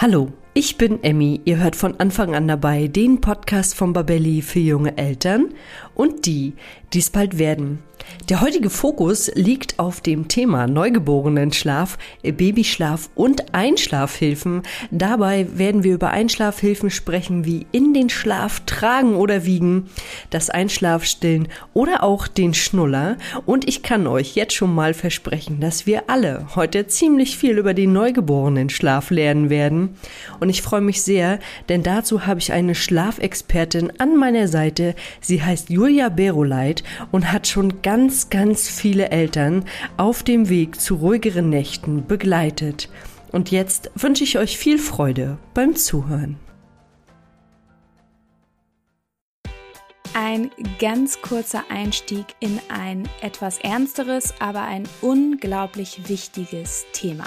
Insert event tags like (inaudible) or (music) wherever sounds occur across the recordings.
Hallo, ich bin Emmy. Ihr hört von Anfang an dabei den Podcast von Babelli für junge Eltern und die, die es bald werden. Der heutige Fokus liegt auf dem Thema Neugeborenenschlaf, Babyschlaf und Einschlafhilfen. Dabei werden wir über Einschlafhilfen sprechen, wie in den Schlaf tragen oder wiegen, das Einschlafstillen oder auch den Schnuller. Und ich kann euch jetzt schon mal versprechen, dass wir alle heute ziemlich viel über den Neugeborenen-Schlaf lernen werden. Und ich freue mich sehr, denn dazu habe ich eine Schlafexpertin an meiner Seite. Sie heißt Julia Beroleit und hat schon ganz, ganz viele Eltern auf dem Weg zu ruhigeren Nächten begleitet. Und jetzt wünsche ich euch viel Freude beim Zuhören. Ein ganz kurzer Einstieg in ein etwas ernsteres, aber ein unglaublich wichtiges Thema.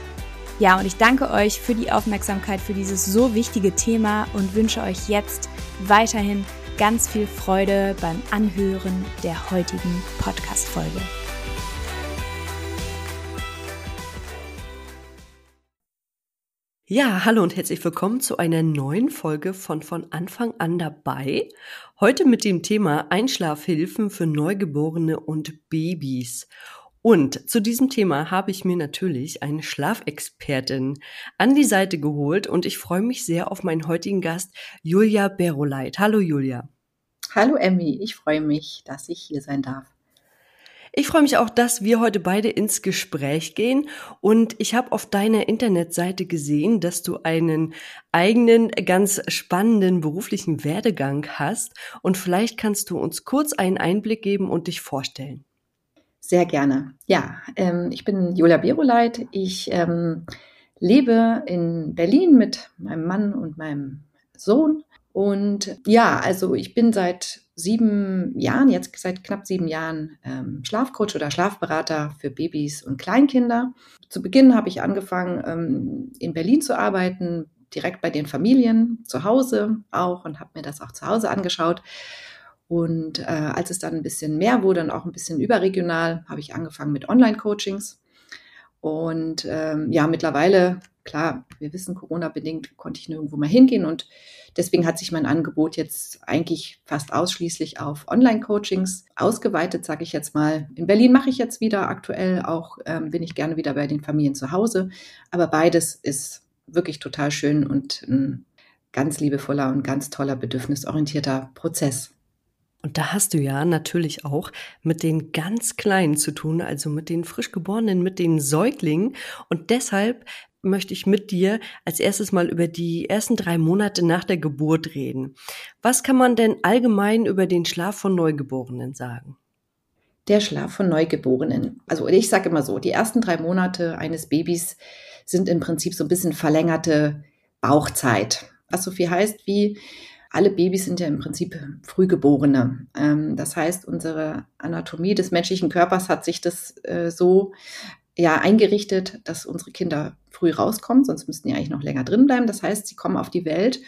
Ja, und ich danke euch für die Aufmerksamkeit für dieses so wichtige Thema und wünsche euch jetzt weiterhin ganz viel Freude beim Anhören der heutigen Podcast-Folge. Ja, hallo und herzlich willkommen zu einer neuen Folge von von Anfang an dabei. Heute mit dem Thema Einschlafhilfen für Neugeborene und Babys. Und zu diesem Thema habe ich mir natürlich eine Schlafexpertin an die Seite geholt und ich freue mich sehr auf meinen heutigen Gast Julia Beroleit. Hallo Julia. Hallo Emmy, ich freue mich, dass ich hier sein darf. Ich freue mich auch, dass wir heute beide ins Gespräch gehen. Und ich habe auf deiner Internetseite gesehen, dass du einen eigenen, ganz spannenden beruflichen Werdegang hast. Und vielleicht kannst du uns kurz einen Einblick geben und dich vorstellen. Sehr gerne. Ja, ähm, ich bin Julia Beroleit. Ich ähm, lebe in Berlin mit meinem Mann und meinem Sohn. Und ja, also ich bin seit sieben Jahren, jetzt seit knapp sieben Jahren ähm, Schlafcoach oder Schlafberater für Babys und Kleinkinder. Zu Beginn habe ich angefangen, ähm, in Berlin zu arbeiten, direkt bei den Familien, zu Hause auch und habe mir das auch zu Hause angeschaut. Und äh, als es dann ein bisschen mehr wurde und auch ein bisschen überregional, habe ich angefangen mit Online-Coachings. Und ähm, ja, mittlerweile, klar, wir wissen, Corona-bedingt konnte ich nirgendwo mal hingehen und deswegen hat sich mein Angebot jetzt eigentlich fast ausschließlich auf Online-Coachings ausgeweitet, sage ich jetzt mal. In Berlin mache ich jetzt wieder aktuell auch, ähm, bin ich gerne wieder bei den Familien zu Hause, aber beides ist wirklich total schön und ein ganz liebevoller und ganz toller bedürfnisorientierter Prozess. Und da hast du ja natürlich auch mit den ganz Kleinen zu tun, also mit den Frischgeborenen, mit den Säuglingen. Und deshalb möchte ich mit dir als erstes mal über die ersten drei Monate nach der Geburt reden. Was kann man denn allgemein über den Schlaf von Neugeborenen sagen? der Schlaf von Neugeborenen. Also ich sage immer so, die ersten drei Monate eines Babys sind im Prinzip so ein bisschen verlängerte Bauchzeit. Was so viel heißt wie, alle Babys sind ja im Prinzip Frühgeborene. Ähm, das heißt, unsere Anatomie des menschlichen Körpers hat sich das äh, so ja eingerichtet, dass unsere Kinder früh rauskommen, sonst müssten die eigentlich noch länger drin bleiben. Das heißt, sie kommen auf die Welt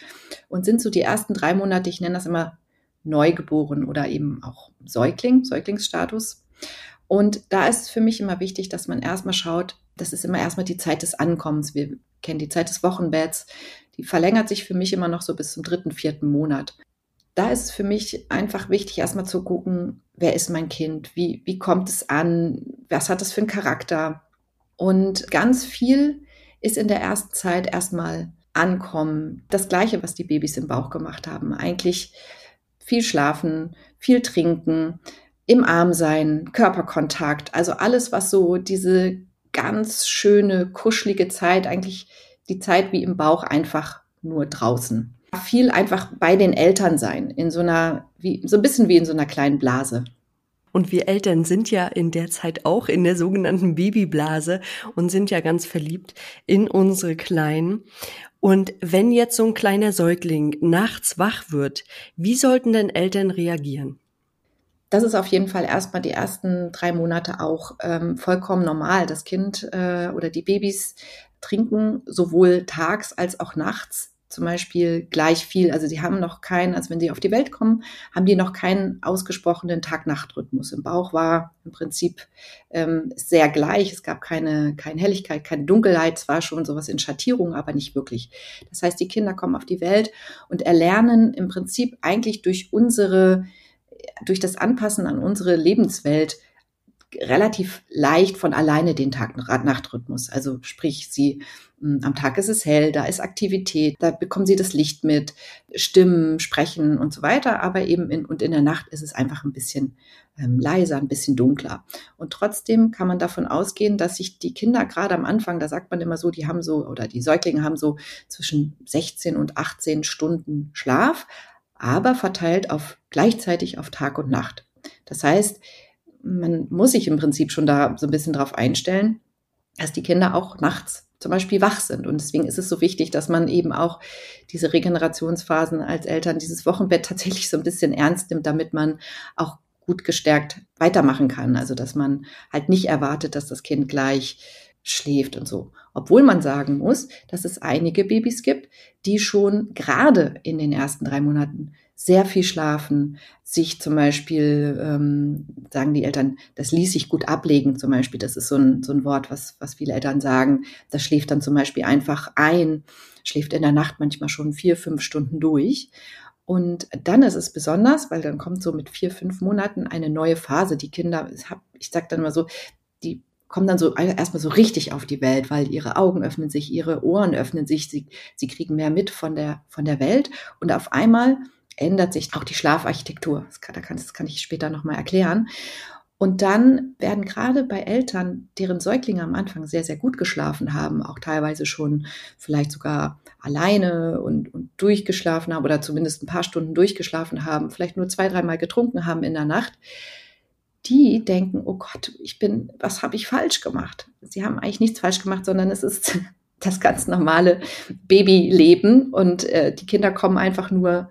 und sind so die ersten drei Monate, ich nenne das immer Neugeboren oder eben auch Säugling, Säuglingsstatus. Und da ist es für mich immer wichtig, dass man erstmal schaut, das ist immer erstmal die Zeit des Ankommens. Wir kennen die Zeit des Wochenbetts. Die verlängert sich für mich immer noch so bis zum dritten, vierten Monat. Da ist es für mich einfach wichtig, erstmal zu gucken, wer ist mein Kind? Wie, wie kommt es an? Was hat es für einen Charakter? Und ganz viel ist in der ersten Zeit erstmal ankommen. Das Gleiche, was die Babys im Bauch gemacht haben. Eigentlich viel schlafen, viel trinken, im Arm sein, Körperkontakt, also alles, was so diese ganz schöne, kuschelige Zeit, eigentlich die Zeit wie im Bauch einfach nur draußen. Viel einfach bei den Eltern sein, in so einer, wie, so ein bisschen wie in so einer kleinen Blase. Und wir Eltern sind ja in der Zeit auch in der sogenannten Babyblase und sind ja ganz verliebt in unsere Kleinen. Und wenn jetzt so ein kleiner Säugling nachts wach wird, wie sollten denn Eltern reagieren? das ist auf jeden Fall erstmal die ersten drei Monate auch ähm, vollkommen normal. Das Kind äh, oder die Babys trinken sowohl tags als auch nachts zum Beispiel gleich viel. Also sie haben noch keinen, also wenn sie auf die Welt kommen, haben die noch keinen ausgesprochenen Tag-Nacht-Rhythmus. Im Bauch war im Prinzip ähm, sehr gleich. Es gab keine, keine Helligkeit, keine Dunkelheit. Es war schon sowas in Schattierung, aber nicht wirklich. Das heißt, die Kinder kommen auf die Welt und erlernen im Prinzip eigentlich durch unsere durch das Anpassen an unsere Lebenswelt relativ leicht von alleine den Tag-Nacht-Rhythmus. Also sprich, sie hm, am Tag ist es hell, da ist Aktivität, da bekommen sie das Licht mit, Stimmen, Sprechen und so weiter. Aber eben in, und in der Nacht ist es einfach ein bisschen ähm, leiser, ein bisschen dunkler. Und trotzdem kann man davon ausgehen, dass sich die Kinder gerade am Anfang, da sagt man immer so, die haben so, oder die Säuglinge haben so zwischen 16 und 18 Stunden Schlaf aber verteilt auf gleichzeitig auf Tag und Nacht. Das heißt, man muss sich im Prinzip schon da so ein bisschen drauf einstellen, dass die Kinder auch nachts zum Beispiel wach sind. Und deswegen ist es so wichtig, dass man eben auch diese Regenerationsphasen als Eltern, dieses Wochenbett tatsächlich so ein bisschen ernst nimmt, damit man auch gut gestärkt weitermachen kann. Also, dass man halt nicht erwartet, dass das Kind gleich schläft und so. Obwohl man sagen muss, dass es einige Babys gibt, die schon gerade in den ersten drei Monaten sehr viel schlafen, sich zum Beispiel, ähm, sagen die Eltern, das ließ sich gut ablegen zum Beispiel. Das ist so ein, so ein Wort, was, was viele Eltern sagen. Das schläft dann zum Beispiel einfach ein, schläft in der Nacht manchmal schon vier, fünf Stunden durch. Und dann ist es besonders, weil dann kommt so mit vier, fünf Monaten eine neue Phase. Die Kinder, ich sage dann mal so, die kommen dann so erstmal so richtig auf die Welt, weil ihre Augen öffnen sich, ihre Ohren öffnen sich, sie, sie kriegen mehr mit von der, von der Welt und auf einmal ändert sich auch die Schlafarchitektur. Das kann, das kann ich später nochmal erklären. Und dann werden gerade bei Eltern, deren Säuglinge am Anfang sehr, sehr gut geschlafen haben, auch teilweise schon vielleicht sogar alleine und, und durchgeschlafen haben oder zumindest ein paar Stunden durchgeschlafen haben, vielleicht nur zwei, dreimal getrunken haben in der Nacht, die denken, oh Gott, ich bin, was habe ich falsch gemacht? Sie haben eigentlich nichts falsch gemacht, sondern es ist (laughs) das ganz normale Babyleben und äh, die Kinder kommen einfach nur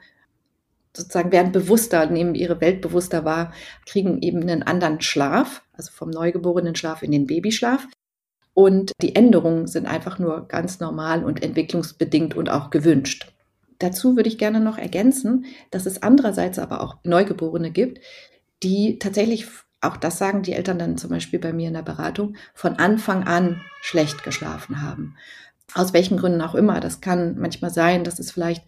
sozusagen werden bewusster, nehmen ihre Welt bewusster wahr, kriegen eben einen anderen Schlaf, also vom neugeborenen Schlaf in den Babyschlaf. Und die Änderungen sind einfach nur ganz normal und entwicklungsbedingt und auch gewünscht. Dazu würde ich gerne noch ergänzen, dass es andererseits aber auch Neugeborene gibt, die tatsächlich, auch das sagen die Eltern dann zum Beispiel bei mir in der Beratung, von Anfang an schlecht geschlafen haben. Aus welchen Gründen auch immer. Das kann manchmal sein, dass es vielleicht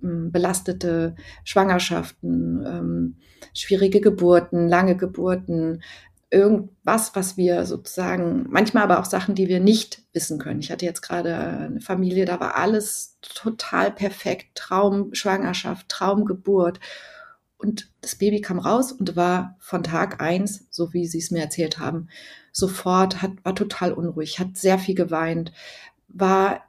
belastete Schwangerschaften, ähm, schwierige Geburten, lange Geburten, irgendwas, was wir sozusagen, manchmal aber auch Sachen, die wir nicht wissen können. Ich hatte jetzt gerade eine Familie, da war alles total perfekt, Traumschwangerschaft, Traumgeburt. Und das Baby kam raus und war von Tag eins, so wie sie es mir erzählt haben, sofort, hat, war total unruhig, hat sehr viel geweint, war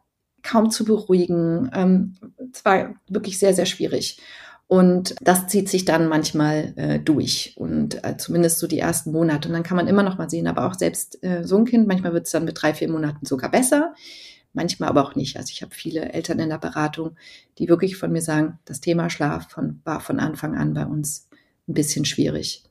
kaum zu beruhigen. Ähm, war wirklich sehr, sehr schwierig. Und das zieht sich dann manchmal äh, durch und äh, zumindest so die ersten Monate. Und dann kann man immer noch mal sehen, aber auch selbst äh, so ein Kind, manchmal wird es dann mit drei, vier Monaten sogar besser, manchmal aber auch nicht. Also ich habe viele Eltern in der Beratung, die wirklich von mir sagen, das Thema Schlaf von, war von Anfang an bei uns ein bisschen schwierig.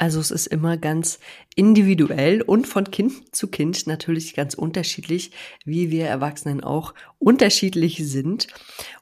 Also es ist immer ganz individuell und von Kind zu Kind natürlich ganz unterschiedlich, wie wir Erwachsenen auch unterschiedlich sind.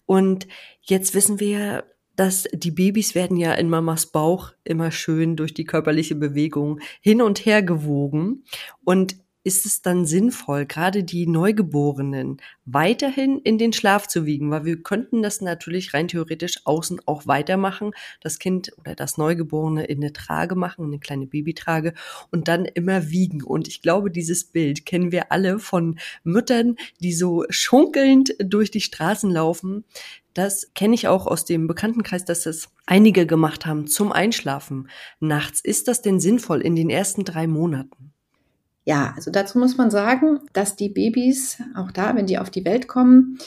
Und jetzt wissen wir dass die Babys werden ja in Mamas Bauch immer schön durch die körperliche Bewegung hin und her gewogen. Und ist es dann sinnvoll, gerade die Neugeborenen weiterhin in den Schlaf zu wiegen? Weil wir könnten das natürlich rein theoretisch außen auch weitermachen, das Kind oder das Neugeborene in eine Trage machen, eine kleine Babytrage und dann immer wiegen. Und ich glaube, dieses Bild kennen wir alle von Müttern, die so schunkelnd durch die Straßen laufen. Das kenne ich auch aus dem Bekanntenkreis, dass das einige gemacht haben zum Einschlafen nachts. Ist das denn sinnvoll in den ersten drei Monaten? Ja, also dazu muss man sagen, dass die Babys, auch da, wenn die auf die Welt kommen,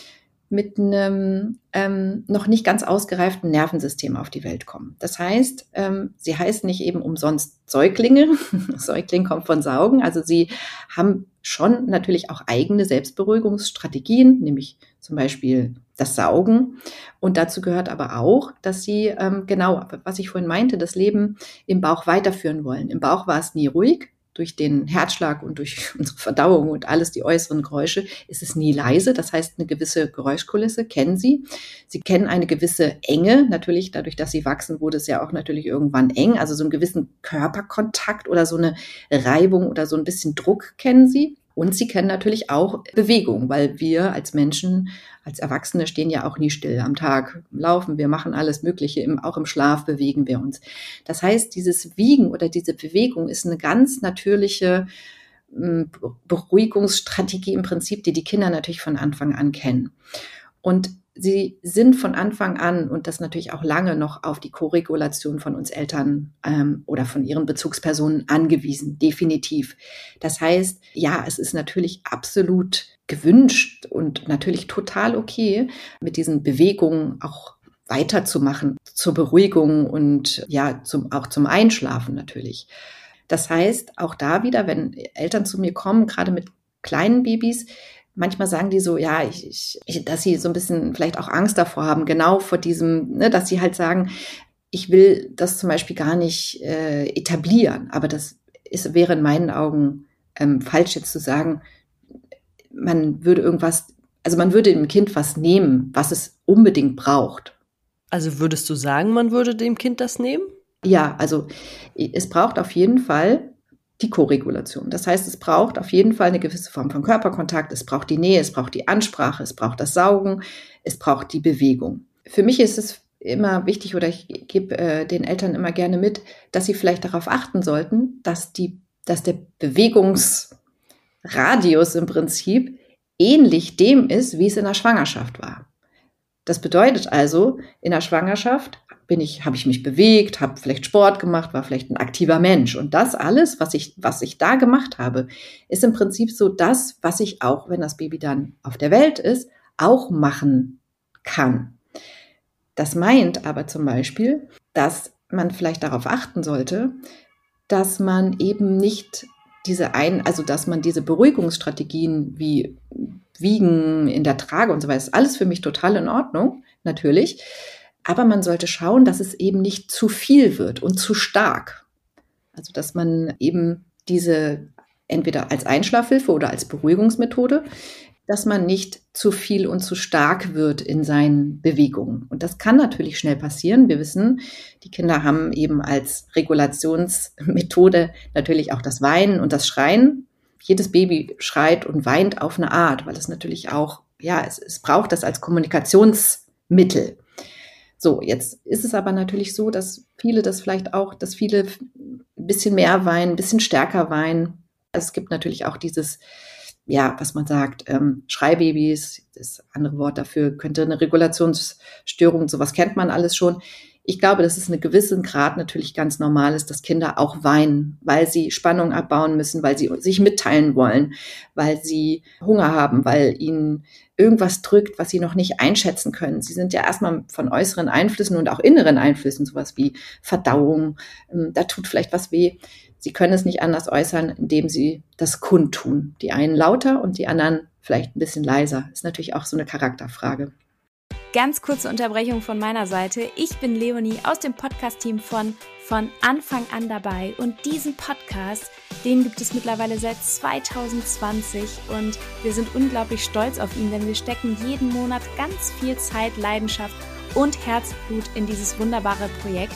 mit einem ähm, noch nicht ganz ausgereiften Nervensystem auf die Welt kommen. Das heißt, ähm, sie heißen nicht eben umsonst Säuglinge. (laughs) Säugling kommt von Saugen. Also sie haben schon natürlich auch eigene Selbstberuhigungsstrategien, nämlich zum Beispiel das Saugen. Und dazu gehört aber auch, dass sie ähm, genau, was ich vorhin meinte, das Leben im Bauch weiterführen wollen. Im Bauch war es nie ruhig durch den Herzschlag und durch (laughs) unsere Verdauung und alles die äußeren Geräusche ist es nie leise. Das heißt, eine gewisse Geräuschkulisse kennen Sie. Sie kennen eine gewisse Enge. Natürlich, dadurch, dass Sie wachsen, wurde es ja auch natürlich irgendwann eng. Also so einen gewissen Körperkontakt oder so eine Reibung oder so ein bisschen Druck kennen Sie. Und sie kennen natürlich auch Bewegung, weil wir als Menschen, als Erwachsene stehen ja auch nie still am Tag, laufen, wir machen alles Mögliche, auch im Schlaf bewegen wir uns. Das heißt, dieses Wiegen oder diese Bewegung ist eine ganz natürliche hm, Beruhigungsstrategie im Prinzip, die die Kinder natürlich von Anfang an kennen. Und sie sind von Anfang an und das natürlich auch lange noch auf die Koregulation von uns Eltern ähm, oder von ihren Bezugspersonen angewiesen, definitiv. Das heißt, ja, es ist natürlich absolut gewünscht und natürlich total okay, mit diesen Bewegungen auch weiterzumachen, zur Beruhigung und ja, zum, auch zum Einschlafen natürlich. Das heißt, auch da wieder, wenn Eltern zu mir kommen, gerade mit kleinen Babys, manchmal sagen die so, ja, ich, ich, dass sie so ein bisschen vielleicht auch Angst davor haben, genau vor diesem, ne, dass sie halt sagen, ich will das zum Beispiel gar nicht äh, etablieren. Aber das ist, wäre in meinen Augen ähm, falsch jetzt zu sagen, man würde irgendwas, also man würde dem Kind was nehmen, was es unbedingt braucht. Also würdest du sagen, man würde dem Kind das nehmen? Ja, also es braucht auf jeden Fall die Koregulation. Das heißt, es braucht auf jeden Fall eine gewisse Form von Körperkontakt, es braucht die Nähe, es braucht die Ansprache, es braucht das Saugen, es braucht die Bewegung. Für mich ist es immer wichtig oder ich gebe äh, den Eltern immer gerne mit, dass sie vielleicht darauf achten sollten, dass die, dass der Bewegungsradius im Prinzip ähnlich dem ist, wie es in der Schwangerschaft war. Das bedeutet also, in der Schwangerschaft bin ich, habe ich mich bewegt, habe vielleicht Sport gemacht, war vielleicht ein aktiver Mensch. Und das alles, was ich, was ich da gemacht habe, ist im Prinzip so das, was ich auch, wenn das Baby dann auf der Welt ist, auch machen kann. Das meint aber zum Beispiel, dass man vielleicht darauf achten sollte, dass man eben nicht diese ein, also dass man diese Beruhigungsstrategien wie Wiegen in der Trage und so weiter, ist alles für mich total in Ordnung, natürlich. Aber man sollte schauen, dass es eben nicht zu viel wird und zu stark. Also dass man eben diese entweder als Einschlafhilfe oder als Beruhigungsmethode, dass man nicht zu viel und zu stark wird in seinen Bewegungen. Und das kann natürlich schnell passieren. Wir wissen, die Kinder haben eben als Regulationsmethode natürlich auch das Weinen und das Schreien. Jedes Baby schreit und weint auf eine Art, weil es natürlich auch, ja, es, es braucht das als Kommunikationsmittel. So, jetzt ist es aber natürlich so, dass viele das vielleicht auch, dass viele ein bisschen mehr weinen, ein bisschen stärker weinen. Es gibt natürlich auch dieses, ja, was man sagt, ähm, Schreibabys, das andere Wort dafür könnte eine Regulationsstörung, sowas kennt man alles schon. ich glaube, dass es eine gewissen Grad natürlich ganz normal ist, dass Kinder auch weinen, weil sie Spannung abbauen müssen, weil sie sich mitteilen wollen, weil sie Hunger haben, weil ihnen irgendwas drückt, was sie noch nicht einschätzen können. Sie sind ja erstmal von äußeren Einflüssen und auch inneren Einflüssen, sowas wie Verdauung, ähm, da tut vielleicht was weh. Sie können es nicht anders äußern, indem sie das kundtun. Die einen lauter und die anderen vielleicht ein bisschen leiser. Ist natürlich auch so eine Charakterfrage. Ganz kurze Unterbrechung von meiner Seite. Ich bin Leonie aus dem Podcast-Team von von Anfang an dabei. Und diesen Podcast, den gibt es mittlerweile seit 2020 und wir sind unglaublich stolz auf ihn, denn wir stecken jeden Monat ganz viel Zeit, Leidenschaft und Herzblut in dieses wunderbare Projekt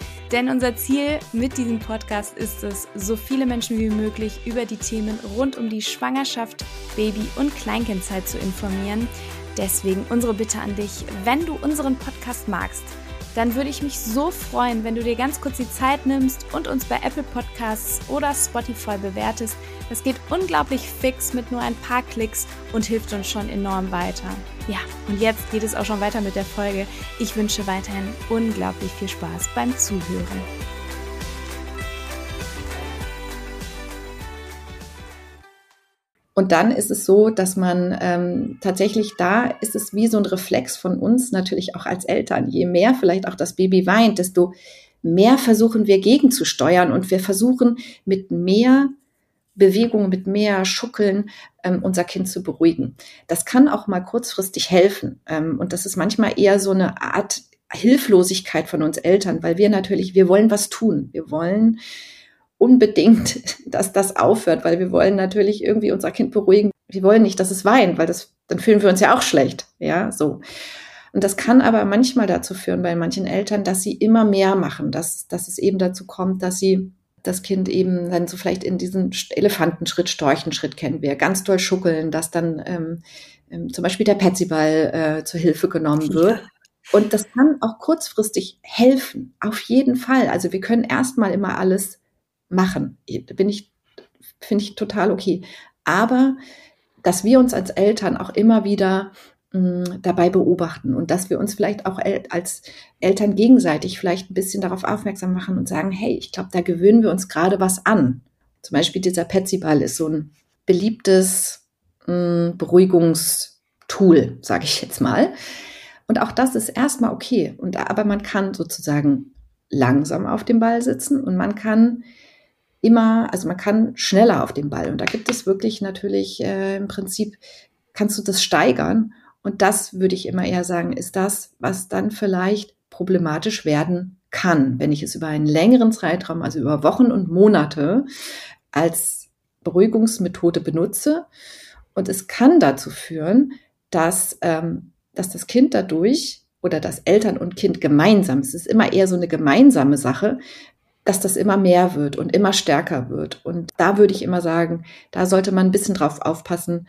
Denn unser Ziel mit diesem Podcast ist es, so viele Menschen wie möglich über die Themen rund um die Schwangerschaft, Baby- und Kleinkindzeit zu informieren. Deswegen unsere Bitte an dich, wenn du unseren Podcast magst, dann würde ich mich so freuen, wenn du dir ganz kurz die Zeit nimmst und uns bei Apple Podcasts oder Spotify bewertest. Das geht unglaublich fix mit nur ein paar Klicks und hilft uns schon enorm weiter. Ja, und jetzt geht es auch schon weiter mit der Folge. Ich wünsche weiterhin unglaublich viel Spaß beim Zuhören. Und dann ist es so, dass man ähm, tatsächlich da ist es wie so ein Reflex von uns natürlich auch als Eltern. Je mehr vielleicht auch das Baby weint, desto mehr versuchen wir gegenzusteuern und wir versuchen mit mehr Bewegung, mit mehr Schuckeln ähm, unser Kind zu beruhigen. Das kann auch mal kurzfristig helfen. Ähm, und das ist manchmal eher so eine Art Hilflosigkeit von uns Eltern, weil wir natürlich, wir wollen was tun. Wir wollen unbedingt, (laughs) dass das aufhört, weil wir wollen natürlich irgendwie unser Kind beruhigen. Wir wollen nicht, dass es weint, weil das, dann fühlen wir uns ja auch schlecht. Ja, so. Und das kann aber manchmal dazu führen bei manchen Eltern, dass sie immer mehr machen, dass, dass es eben dazu kommt, dass sie das Kind eben dann so vielleicht in diesen Elefantenschritt, Storchenschritt kennen wir, ganz doll schuckeln, dass dann ähm, ähm, zum Beispiel der Petsyball äh, zur Hilfe genommen wird. Ja. Und das kann auch kurzfristig helfen, auf jeden Fall. Also wir können erstmal immer alles machen. Bin ich, finde ich total okay. Aber dass wir uns als Eltern auch immer wieder dabei beobachten und dass wir uns vielleicht auch als Eltern gegenseitig vielleicht ein bisschen darauf aufmerksam machen und sagen, hey, ich glaube, da gewöhnen wir uns gerade was an. Zum Beispiel dieser Petsyball ist so ein beliebtes mh, mm, Beruhigungstool, sage ich jetzt mal. Und auch das ist erstmal okay. Und aber man kann sozusagen langsam auf dem Ball sitzen und man kann immer, also man kann schneller auf den Ball. Und da gibt es wirklich natürlich äh, im Prinzip, kannst du das steigern. Und das würde ich immer eher sagen, ist das, was dann vielleicht problematisch werden kann, wenn ich es über einen längeren Zeitraum, also über Wochen und Monate, als Beruhigungsmethode benutze. Und es kann dazu führen, dass, ähm, dass das Kind dadurch oder dass Eltern und Kind gemeinsam, es ist immer eher so eine gemeinsame Sache, dass das immer mehr wird und immer stärker wird. Und da würde ich immer sagen, da sollte man ein bisschen drauf aufpassen,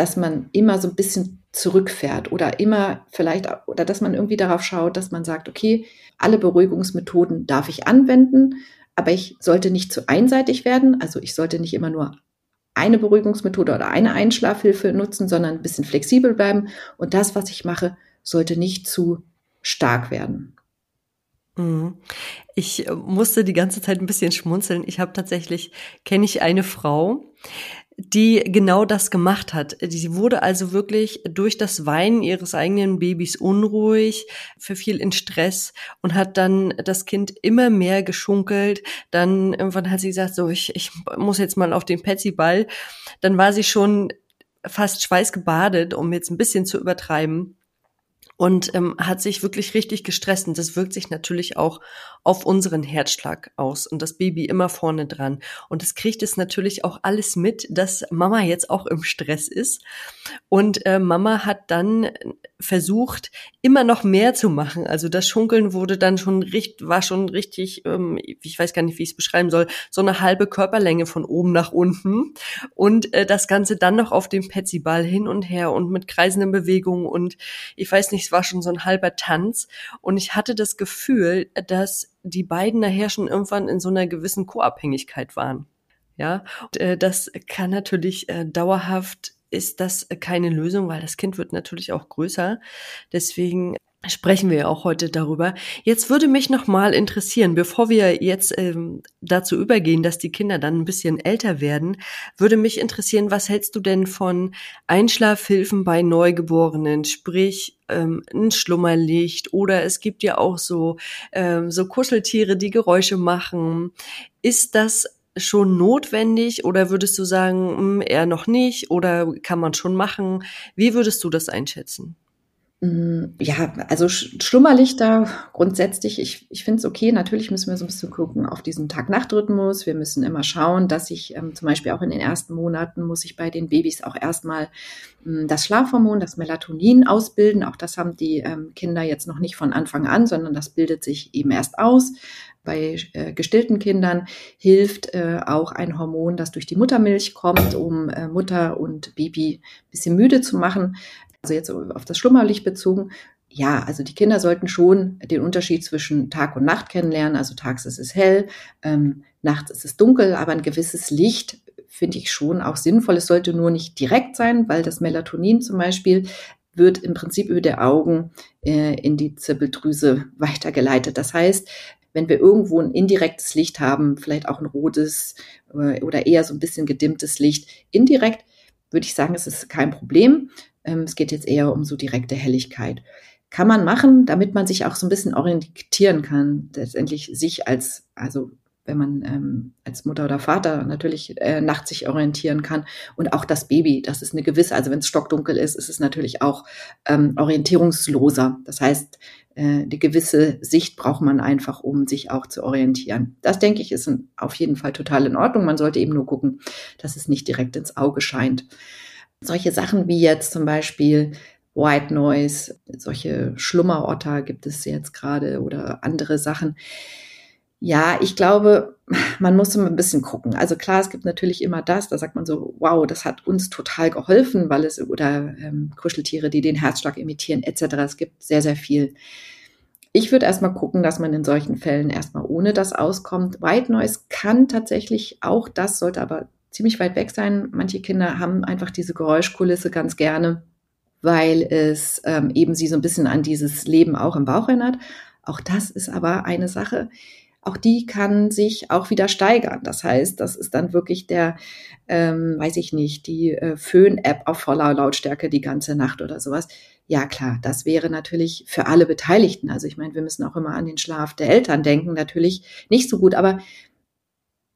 dass man immer so ein bisschen zurückfährt oder immer vielleicht, oder dass man irgendwie darauf schaut, dass man sagt, okay, alle Beruhigungsmethoden darf ich anwenden, aber ich sollte nicht zu einseitig werden. Also ich sollte nicht immer nur eine Beruhigungsmethode oder eine Einschlafhilfe nutzen, sondern ein bisschen flexibel bleiben. Und das, was ich mache, sollte nicht zu stark werden. Mhm. Ich äh, musste die ganze Zeit ein bisschen schmunzeln. Ich habe tatsächlich, kenne ich eine Frau, die genau das gemacht hat. Sie wurde also wirklich durch das Weinen ihres eigenen Babys unruhig, verfiel in Stress und hat dann das Kind immer mehr geschunkelt. Dann irgendwann hat sie gesagt, so, ich, ich muss jetzt mal auf den Petsy-Ball. Dann war sie schon fast schweißgebadet, um jetzt ein bisschen zu übertreiben und ähm, hat sich wirklich richtig gestresst. Und das wirkt sich natürlich auch auf unseren Herzschlag aus und das Baby immer vorne dran. Und es kriegt es natürlich auch alles mit, dass Mama jetzt auch im Stress ist. Und äh, Mama hat dann versucht, immer noch mehr zu machen. Also das Schunkeln wurde dann schon richtig, war schon richtig, ähm, ich weiß gar nicht, wie ich es beschreiben soll, so eine halbe Körperlänge von oben nach unten. Und äh, das Ganze dann noch auf dem Petsyball hin und her und mit kreisenden Bewegungen und ich weiß nicht, es war schon so ein halber Tanz. Und ich hatte das Gefühl, dass die beiden nachher schon irgendwann in so einer gewissen Co-Abhängigkeit waren. Ja, und, äh, das kann natürlich äh, dauerhaft ist das keine Lösung, weil das Kind wird natürlich auch größer. Deswegen sprechen wir ja auch heute darüber. Jetzt würde mich noch mal interessieren, bevor wir jetzt ähm, dazu übergehen, dass die Kinder dann ein bisschen älter werden, würde mich interessieren, was hältst du denn von Einschlafhilfen bei Neugeborenen, sprich ähm, ein Schlummerlicht oder es gibt ja auch so ähm, so Kuscheltiere, die Geräusche machen. Ist das schon notwendig oder würdest du sagen, mh, hm, eher noch nicht oder kann man schon machen? Wie würdest du das einschätzen? Mm, ja, also Schlummerlichter grundsätzlich, ich, ich finde es okay. Natürlich müssen wir so ein bisschen gucken auf diesen Tag-Nacht-Rhythmus. Wir müssen immer schauen, dass ich ähm, zum Beispiel auch in den ersten Monaten muss ich bei den Babys auch erstmal ähm, das Schlafhormon, das Melatonin ausbilden. Auch das haben die ähm, Kinder jetzt noch nicht von Anfang an, sondern das bildet sich eben erst aus. Bei äh, gestillten Kindern hilft äh, auch ein Hormon, das durch die Muttermilch kommt, um äh, Mutter und Baby ein bisschen müde zu machen. Also jetzt auf das Schlummerlicht bezogen. Ja, also die Kinder sollten schon den Unterschied zwischen Tag und Nacht kennenlernen. Also tags ist es hell, ähm, nachts ist es dunkel, aber ein gewisses Licht finde ich schon auch sinnvoll. Es sollte nur nicht direkt sein, weil das Melatonin zum Beispiel wird im Prinzip über die Augen äh, in die Zirbeldrüse (laughs) weitergeleitet. Das heißt, wenn wir irgendwo ein indirektes Licht haben, vielleicht auch ein rotes äh, oder eher so ein bisschen gedimmtes Licht, indirekt würde ich sagen, es ist kein Problem. Ähm, es geht jetzt eher um so direkte Helligkeit. Kann man machen, damit man sich auch so ein bisschen orientieren kann, letztendlich sich als, also wenn man ähm, als Mutter oder Vater natürlich äh, nachts sich orientieren kann und auch das Baby, das ist eine gewisse, also wenn es stockdunkel ist, ist es natürlich auch ähm, orientierungsloser. Das heißt, äh, die gewisse Sicht braucht man einfach, um sich auch zu orientieren. Das denke ich ist auf jeden Fall total in Ordnung. Man sollte eben nur gucken, dass es nicht direkt ins Auge scheint. Solche Sachen wie jetzt zum Beispiel White Noise, solche Schlummerotter gibt es jetzt gerade oder andere Sachen. Ja, ich glaube, man muss immer ein bisschen gucken. Also klar, es gibt natürlich immer das, da sagt man so, wow, das hat uns total geholfen, weil es, oder ähm, Kuscheltiere, die den Herzschlag imitieren, etc. Es gibt sehr, sehr viel. Ich würde erstmal gucken, dass man in solchen Fällen erstmal ohne das auskommt. White Noise kann tatsächlich auch das, sollte aber ziemlich weit weg sein. Manche Kinder haben einfach diese Geräuschkulisse ganz gerne, weil es ähm, eben sie so ein bisschen an dieses Leben auch im Bauch erinnert. Auch das ist aber eine Sache, auch die kann sich auch wieder steigern. Das heißt, das ist dann wirklich der, ähm, weiß ich nicht, die äh, Föhn-App auf voller Lautstärke die ganze Nacht oder sowas. Ja klar, das wäre natürlich für alle Beteiligten. Also ich meine, wir müssen auch immer an den Schlaf der Eltern denken, natürlich nicht so gut. Aber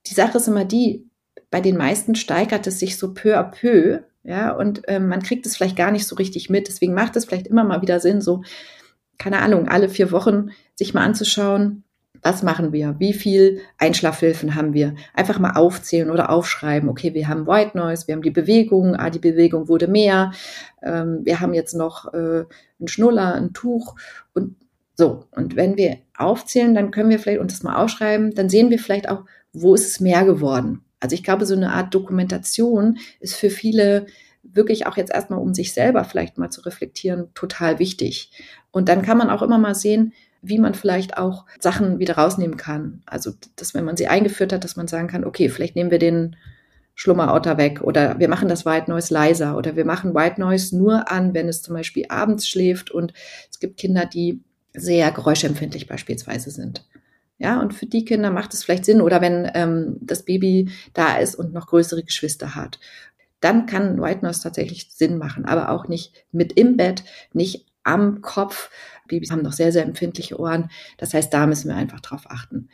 die Sache ist immer die, bei den meisten steigert es sich so peu à peu, ja, und ähm, man kriegt es vielleicht gar nicht so richtig mit. Deswegen macht es vielleicht immer mal wieder Sinn, so, keine Ahnung, alle vier Wochen sich mal anzuschauen, was machen wir? Wie viel Einschlafhilfen haben wir? Einfach mal aufzählen oder aufschreiben. Okay, wir haben White Noise, wir haben die Bewegung, ah, die Bewegung wurde mehr. Ähm, wir haben jetzt noch äh, einen Schnuller, ein Tuch und so. Und wenn wir aufzählen, dann können wir vielleicht uns das mal aufschreiben. Dann sehen wir vielleicht auch, wo ist es mehr geworden? Also ich glaube, so eine Art Dokumentation ist für viele wirklich auch jetzt erstmal, um sich selber vielleicht mal zu reflektieren, total wichtig. Und dann kann man auch immer mal sehen, wie man vielleicht auch Sachen wieder rausnehmen kann. Also, dass wenn man sie eingeführt hat, dass man sagen kann, okay, vielleicht nehmen wir den Schlummerauter weg oder wir machen das White Noise leiser oder wir machen White Noise nur an, wenn es zum Beispiel abends schläft und es gibt Kinder, die sehr geräuschempfindlich beispielsweise sind. Ja, und für die Kinder macht es vielleicht Sinn oder wenn ähm, das Baby da ist und noch größere Geschwister hat, dann kann White Noise tatsächlich Sinn machen, aber auch nicht mit im Bett, nicht am Kopf. Babys haben noch sehr, sehr empfindliche Ohren. Das heißt, da müssen wir einfach drauf achten.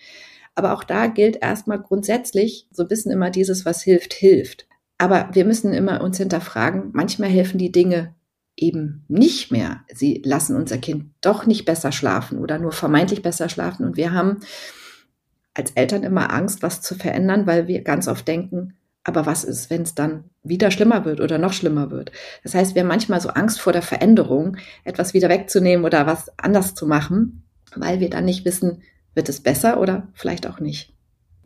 Aber auch da gilt erstmal grundsätzlich so bisschen immer dieses, was hilft, hilft. Aber wir müssen immer uns hinterfragen, manchmal helfen die Dinge eben nicht mehr. Sie lassen unser Kind doch nicht besser schlafen oder nur vermeintlich besser schlafen. Und wir haben als Eltern immer Angst, was zu verändern, weil wir ganz oft denken, aber was ist, wenn es dann wieder schlimmer wird oder noch schlimmer wird? Das heißt, wir haben manchmal so Angst vor der Veränderung, etwas wieder wegzunehmen oder was anders zu machen, weil wir dann nicht wissen, wird es besser oder vielleicht auch nicht.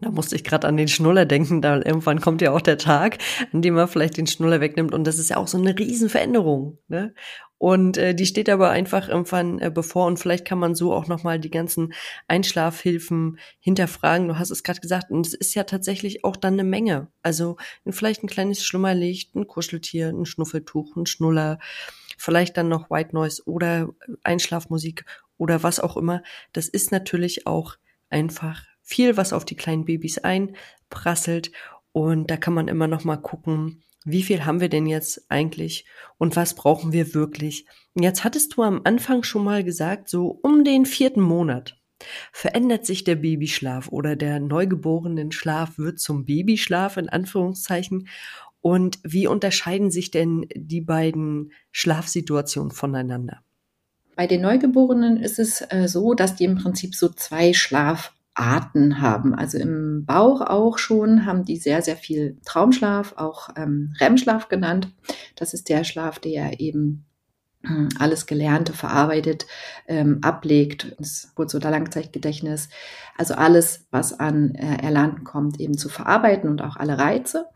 Da musste ich gerade an den Schnuller denken, da irgendwann kommt ja auch der Tag, an dem man vielleicht den Schnuller wegnimmt und das ist ja auch so eine Riesenveränderung. Ne? Und äh, die steht aber einfach irgendwann äh, bevor und vielleicht kann man so auch nochmal die ganzen Einschlafhilfen hinterfragen. Du hast es gerade gesagt und es ist ja tatsächlich auch dann eine Menge. Also vielleicht ein kleines Schlummerlicht, ein Kuscheltier, ein Schnuffeltuch, ein Schnuller, vielleicht dann noch White Noise oder Einschlafmusik oder was auch immer. Das ist natürlich auch einfach viel, was auf die kleinen Babys einprasselt. Und da kann man immer noch mal gucken, wie viel haben wir denn jetzt eigentlich und was brauchen wir wirklich? Jetzt hattest du am Anfang schon mal gesagt, so um den vierten Monat verändert sich der Babyschlaf oder der neugeborenen Schlaf wird zum Babyschlaf in Anführungszeichen. Und wie unterscheiden sich denn die beiden Schlafsituationen voneinander? Bei den Neugeborenen ist es äh, so, dass die im Prinzip so zwei Schlaf Arten haben. Also im Bauch auch schon haben die sehr, sehr viel Traumschlaf, auch ähm, REM-Schlaf genannt. Das ist der Schlaf, der eben hm, alles Gelernte verarbeitet, ähm, ablegt, das Kurz- oder Langzeitgedächtnis, also alles, was an äh, Erlernten kommt, eben zu verarbeiten und auch alle Reize.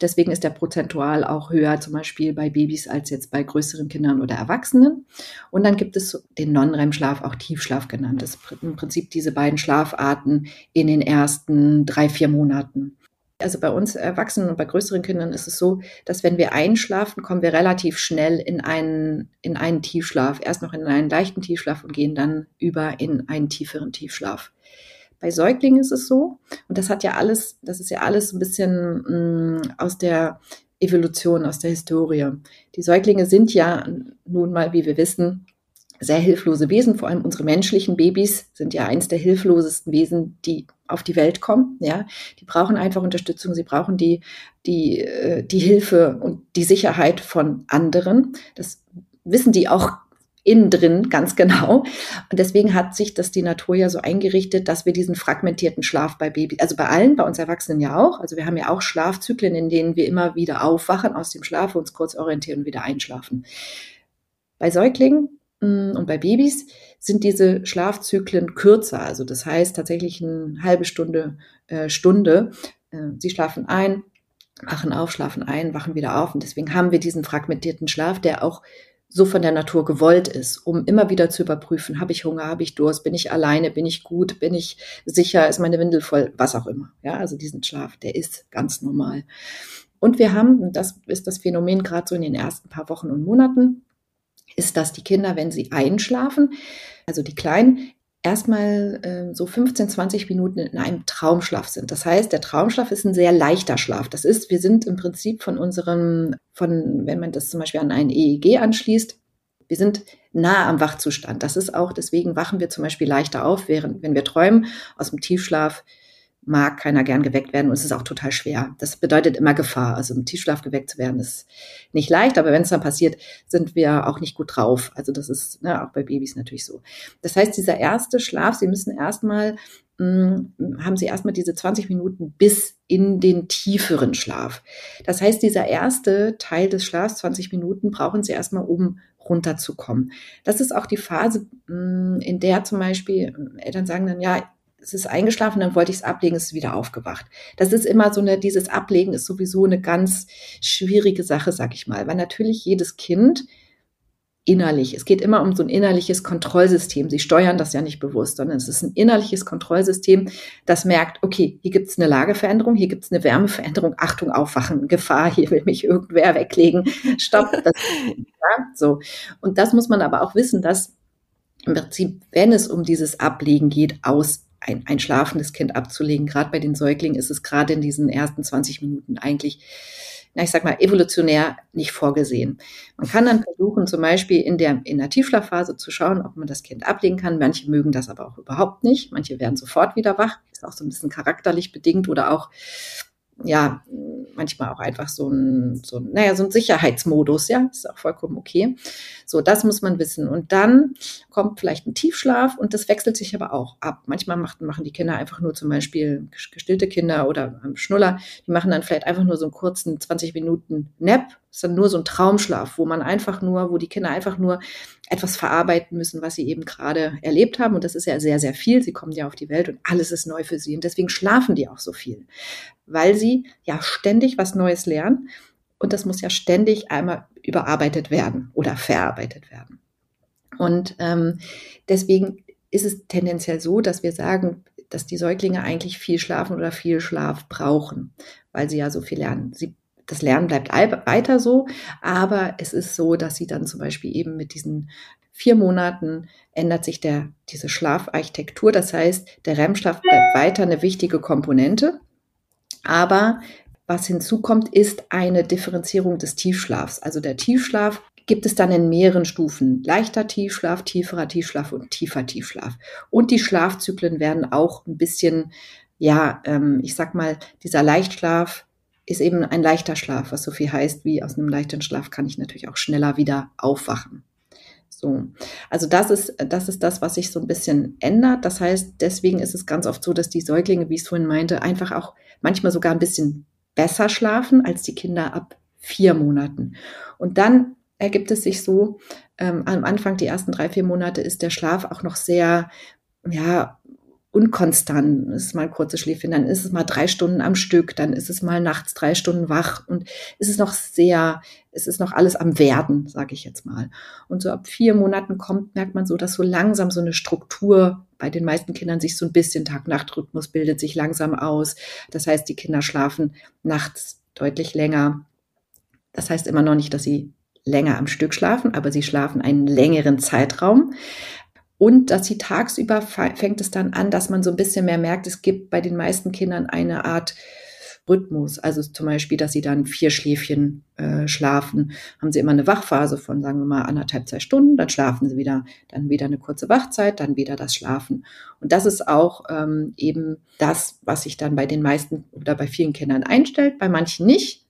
Deswegen ist der prozentual auch höher, zum Beispiel bei Babys, als jetzt bei größeren Kindern oder Erwachsenen. Und dann gibt es den Non-REM-Schlaf, auch Tiefschlaf genannt. Das ist im Prinzip diese beiden Schlafarten in den ersten drei, vier Monaten. Also bei uns Erwachsenen und bei größeren Kindern ist es so, dass wenn wir einschlafen, kommen wir relativ schnell in einen, in einen Tiefschlaf. Erst noch in einen leichten Tiefschlaf und gehen dann über in einen tieferen Tiefschlaf. Bei Säuglingen ist es so, und das hat ja alles, das ist ja alles ein bisschen mh, mm, aus der Evolution, aus der Historie. Die Säuglinge sind ja nun mal, wie wir wissen, sehr hilflose Wesen, vor allem unsere menschlichen Babys sind ja eins der hilflosesten Wesen, die auf die Welt kommen. Ja, die brauchen einfach Unterstützung, sie brauchen die, die, äh, die Hilfe und die Sicherheit von anderen. Das wissen die auch innen drin ganz genau. Und deswegen hat sich das die Natur ja so eingerichtet, dass wir diesen fragmentierten Schlaf bei Babys, also bei allen, bei uns Erwachsenen ja auch. Also wir haben ja auch Schlafzyklen, in denen wir immer wieder aufwachen aus dem Schlaf, uns kurz orientieren und wieder einschlafen. Bei Säuglingen mm, und bei Babys sind diese Schlafzyklen kürzer. Also das heißt tatsächlich eine halbe Stunde, äh, Stunde. Äh, sie schlafen ein, wachen auf, schlafen ein, wachen wieder auf. Und deswegen haben wir diesen fragmentierten Schlaf, der auch so von der Natur gewollt ist, um immer wieder zu überprüfen, habe ich Hunger, habe ich Durst, bin ich alleine, bin ich gut, bin ich sicher, ist meine Windel voll, was auch immer. Ja, also diesen Schlaf, der ist ganz normal. Und wir haben, das ist das Phänomen gerade so in den ersten paar Wochen und Monaten, ist, dass die Kinder, wenn sie einschlafen, also die Kleinen, erstmal äh, so 15, 20 Minuten in einem Traumschlaf sind. Das heißt, der Traumschlaf ist ein sehr leichter Schlaf. Das ist, wir sind im Prinzip von unserem, von, wenn man das zum Beispiel an ein EEG anschließt, wir sind nah am Wachzustand. Das ist auch, deswegen wachen wir zum Beispiel leichter auf, während, wenn wir träumen, aus dem Tiefschlaf mag keiner gern geweckt werden und es ist auch total schwer. Das bedeutet immer Gefahr. Also im Tiefschlaf geweckt zu werden ist nicht leicht, aber wenn es dann passiert, sind wir auch nicht gut drauf. Also das ist ne, auch bei Babys natürlich so. Das heißt, dieser erste Schlaf, Sie müssen erstmal hm, haben Sie erstmal diese 20 Minuten bis in den tieferen Schlaf. Das heißt, dieser erste Teil des Schlafs, 20 Minuten, brauchen Sie erstmal, um runterzukommen. Das ist auch die Phase, hm, in der zum Beispiel Eltern sagen dann, ja, es ist eingeschlafen, dann wollte ich es ablegen, es ist wieder aufgewacht. Das ist immer so eine, dieses Ablegen ist sowieso eine ganz schwierige Sache, sag ich mal, weil natürlich jedes Kind innerlich, es geht immer um so ein innerliches Kontrollsystem. Sie steuern das ja nicht bewusst, sondern es ist ein innerliches Kontrollsystem, das merkt, okay, hier gibt es eine Lageveränderung, hier gibt es eine Wärmeveränderung, Achtung, aufwachen, Gefahr, hier will mich irgendwer weglegen, stopp. Das, ja, so. Und das muss man aber auch wissen, dass im Prinzip, wenn es um dieses Ablegen geht, aus ein, ein schlafendes Kind abzulegen. Gerade bei den Säuglingen ist es gerade in diesen ersten 20 Minuten eigentlich, na, ich sag mal, evolutionär nicht vorgesehen. Man kann dann versuchen, zum Beispiel in der, in der Tiefschlafphase zu schauen, ob man das Kind ablegen kann. Manche mögen das aber auch überhaupt nicht. Manche werden sofort wieder wach. Ist auch so ein bisschen charakterlich bedingt oder auch, ja, manchmal auch einfach so ein, so, naja, so ein Sicherheitsmodus, ja, ist auch vollkommen okay. So, das muss man wissen. Und dann kommt vielleicht ein Tiefschlaf und das wechselt sich aber auch ab. Manchmal macht, machen die Kinder einfach nur zum Beispiel gestillte Kinder oder Schnuller, die machen dann vielleicht einfach nur so einen kurzen 20 Minuten Nap ist dann nur so ein Traumschlaf, wo man einfach nur, wo die Kinder einfach nur etwas verarbeiten müssen, was sie eben gerade erlebt haben. Und das ist ja sehr, sehr viel. Sie kommen ja auf die Welt und alles ist neu für sie. Und deswegen schlafen die auch so viel, weil sie ja ständig was Neues lernen. Und das muss ja ständig einmal überarbeitet werden oder verarbeitet werden. Und ähm, deswegen ist es tendenziell so, dass wir sagen, dass die Säuglinge eigentlich viel schlafen oder viel Schlaf brauchen, weil sie ja so viel lernen. Sie das Lernen bleibt weiter so, aber es ist so, dass sie dann zum Beispiel eben mit diesen vier Monaten ändert sich der, diese Schlafarchitektur. Das heißt, der REM-Schlaf bleibt weiter eine wichtige Komponente, aber was hinzukommt, ist eine Differenzierung des Tiefschlafs. Also der Tiefschlaf gibt es dann in mehreren Stufen. Leichter Tiefschlaf, tieferer Tiefschlaf und tiefer Tiefschlaf. Und die Schlafzyklen werden auch ein bisschen, ja, ähm, ich sag mal, dieser Leichtschlaf ist eben ein leichter Schlaf, was so viel heißt wie aus einem leichten Schlaf kann ich natürlich auch schneller wieder aufwachen. So. Also das ist, das ist das, was sich so ein bisschen ändert. Das heißt, deswegen ist es ganz oft so, dass die Säuglinge, wie ich es vorhin meinte, einfach auch manchmal sogar ein bisschen besser schlafen als die Kinder ab vier Monaten. Und dann ergibt es sich so, ähm, am Anfang, die ersten drei, vier Monate, ist der Schlaf auch noch sehr, ja, unkonstant. Es ist mal ein kurzes Schläfchen, dann ist es mal drei Stunden am Stück, dann ist es mal nachts drei Stunden wach und es ist noch sehr, es ist noch alles am Werden, sage ich jetzt mal. Und so ab vier Monaten kommt, merkt man so, dass so langsam so eine Struktur bei den meisten Kindern sich so ein bisschen Tag-Nacht-Rhythmus bildet sich langsam aus. Das heißt, die Kinder schlafen nachts deutlich länger. Das heißt immer noch nicht, dass sie länger am Stück schlafen, aber sie schlafen einen längeren Zeitraum. Und dass sie tagsüber fängt es dann an, dass man so ein bisschen mehr merkt, es gibt bei den meisten Kindern eine Art Rhythmus. Also zum Beispiel, dass sie dann vier Schläfchen äh, schlafen, haben sie immer eine Wachphase von, sagen wir mal, anderthalb, zwei Stunden, dann schlafen sie wieder, dann wieder eine kurze Wachzeit, dann wieder das Schlafen. Und das ist auch ähm, eben das, was sich dann bei den meisten oder bei vielen Kindern einstellt, bei manchen nicht.